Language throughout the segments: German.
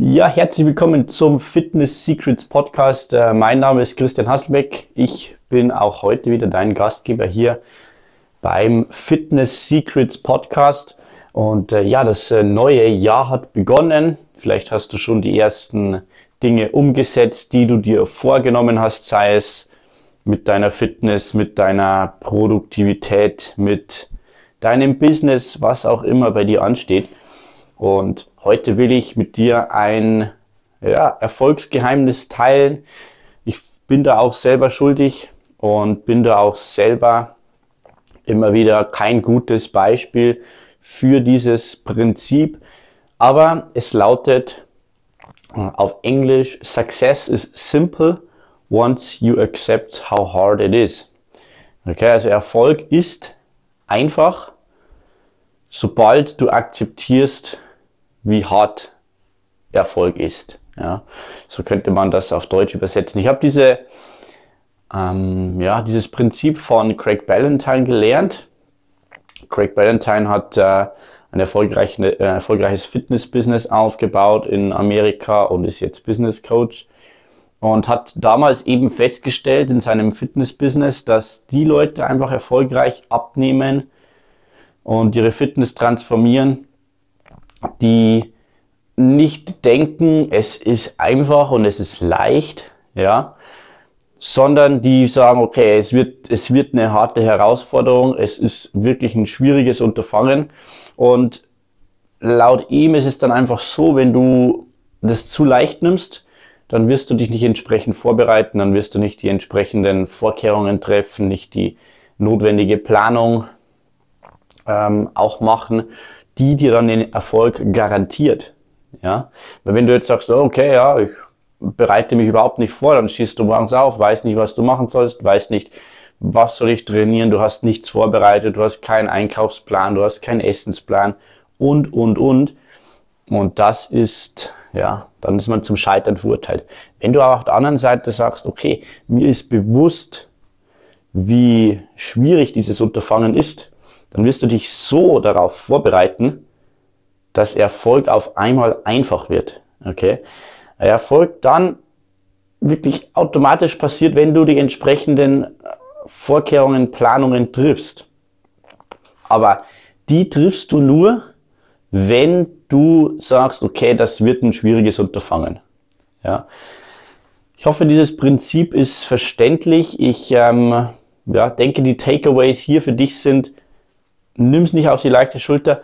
Ja, herzlich willkommen zum Fitness Secrets Podcast. Äh, mein Name ist Christian Hasselbeck. Ich bin auch heute wieder dein Gastgeber hier beim Fitness Secrets Podcast. Und äh, ja, das äh, neue Jahr hat begonnen. Vielleicht hast du schon die ersten Dinge umgesetzt, die du dir vorgenommen hast, sei es mit deiner Fitness, mit deiner Produktivität, mit deinem Business, was auch immer bei dir ansteht. Und heute will ich mit dir ein ja, Erfolgsgeheimnis teilen. Ich bin da auch selber schuldig und bin da auch selber immer wieder kein gutes Beispiel für dieses Prinzip. Aber es lautet auf Englisch, Success is simple once you accept how hard it is. Okay, also Erfolg ist einfach, sobald du akzeptierst, wie hart Erfolg ist. Ja, so könnte man das auf Deutsch übersetzen. Ich habe diese, ähm, ja, dieses Prinzip von Craig Ballantyne gelernt. Craig Ballantyne hat äh, ein erfolgreich, äh, erfolgreiches Fitness-Business aufgebaut in Amerika und ist jetzt Business Coach und hat damals eben festgestellt in seinem Fitness-Business, dass die Leute einfach erfolgreich abnehmen und ihre Fitness transformieren, die nicht denken, es ist einfach und es ist leicht, ja, sondern die sagen, okay, es wird, es wird eine harte Herausforderung, es ist wirklich ein schwieriges Unterfangen und laut ihm ist es dann einfach so, wenn du das zu leicht nimmst, dann wirst du dich nicht entsprechend vorbereiten, dann wirst du nicht die entsprechenden Vorkehrungen treffen, nicht die notwendige Planung ähm, auch machen die dir dann den Erfolg garantiert. Ja, weil wenn du jetzt sagst, okay, ja, ich bereite mich überhaupt nicht vor, dann schießt du morgens auf, weißt nicht, was du machen sollst, weißt nicht, was soll ich trainieren, du hast nichts vorbereitet, du hast keinen Einkaufsplan, du hast keinen Essensplan und, und, und. Und das ist, ja, dann ist man zum Scheitern verurteilt. Wenn du aber auf der anderen Seite sagst, okay, mir ist bewusst, wie schwierig dieses Unterfangen ist, dann wirst du dich so darauf vorbereiten, dass Erfolg auf einmal einfach wird. Okay? Erfolg dann wirklich automatisch passiert, wenn du die entsprechenden Vorkehrungen, Planungen triffst. Aber die triffst du nur, wenn du sagst, okay, das wird ein schwieriges Unterfangen. Ja. Ich hoffe, dieses Prinzip ist verständlich. Ich ähm, ja, denke, die Takeaways hier für dich sind, nimm es nicht auf die leichte Schulter,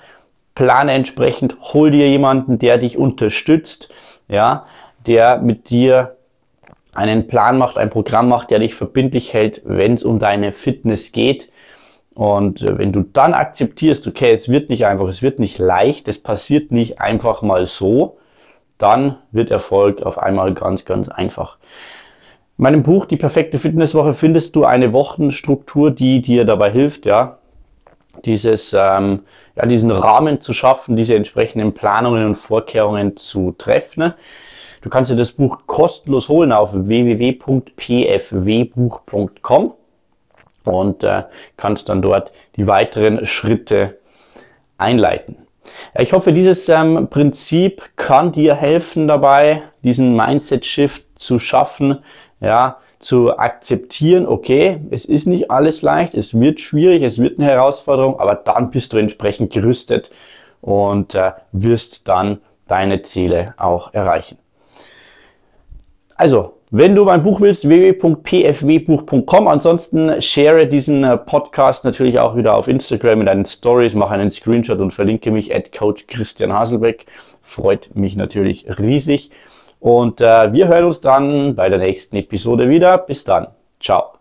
plane entsprechend, hol dir jemanden, der dich unterstützt, ja, der mit dir einen Plan macht, ein Programm macht, der dich verbindlich hält, wenn es um deine Fitness geht. Und äh, wenn du dann akzeptierst, okay, es wird nicht einfach, es wird nicht leicht, es passiert nicht einfach mal so, dann wird Erfolg auf einmal ganz, ganz einfach. In meinem Buch Die perfekte Fitnesswoche findest du eine Wochenstruktur, die dir dabei hilft, ja, dieses, ähm, ja, diesen Rahmen zu schaffen, diese entsprechenden Planungen und Vorkehrungen zu treffen. Du kannst dir das Buch kostenlos holen auf www.pfwbuch.com und äh, kannst dann dort die weiteren Schritte einleiten. Ich hoffe, dieses ähm, Prinzip kann dir helfen dabei, diesen Mindset-Shift zu schaffen, ja, zu akzeptieren, okay, es ist nicht alles leicht, es wird schwierig, es wird eine Herausforderung, aber dann bist du entsprechend gerüstet und äh, wirst dann deine Ziele auch erreichen. Also, wenn du mein Buch willst, www.pfwbuch.com. Ansonsten share diesen äh, Podcast natürlich auch wieder auf Instagram in deinen Stories, mach einen Screenshot und verlinke mich at Coach Christian Haselbeck. Freut mich natürlich riesig. Und äh, wir hören uns dann bei der nächsten Episode wieder. Bis dann. Ciao.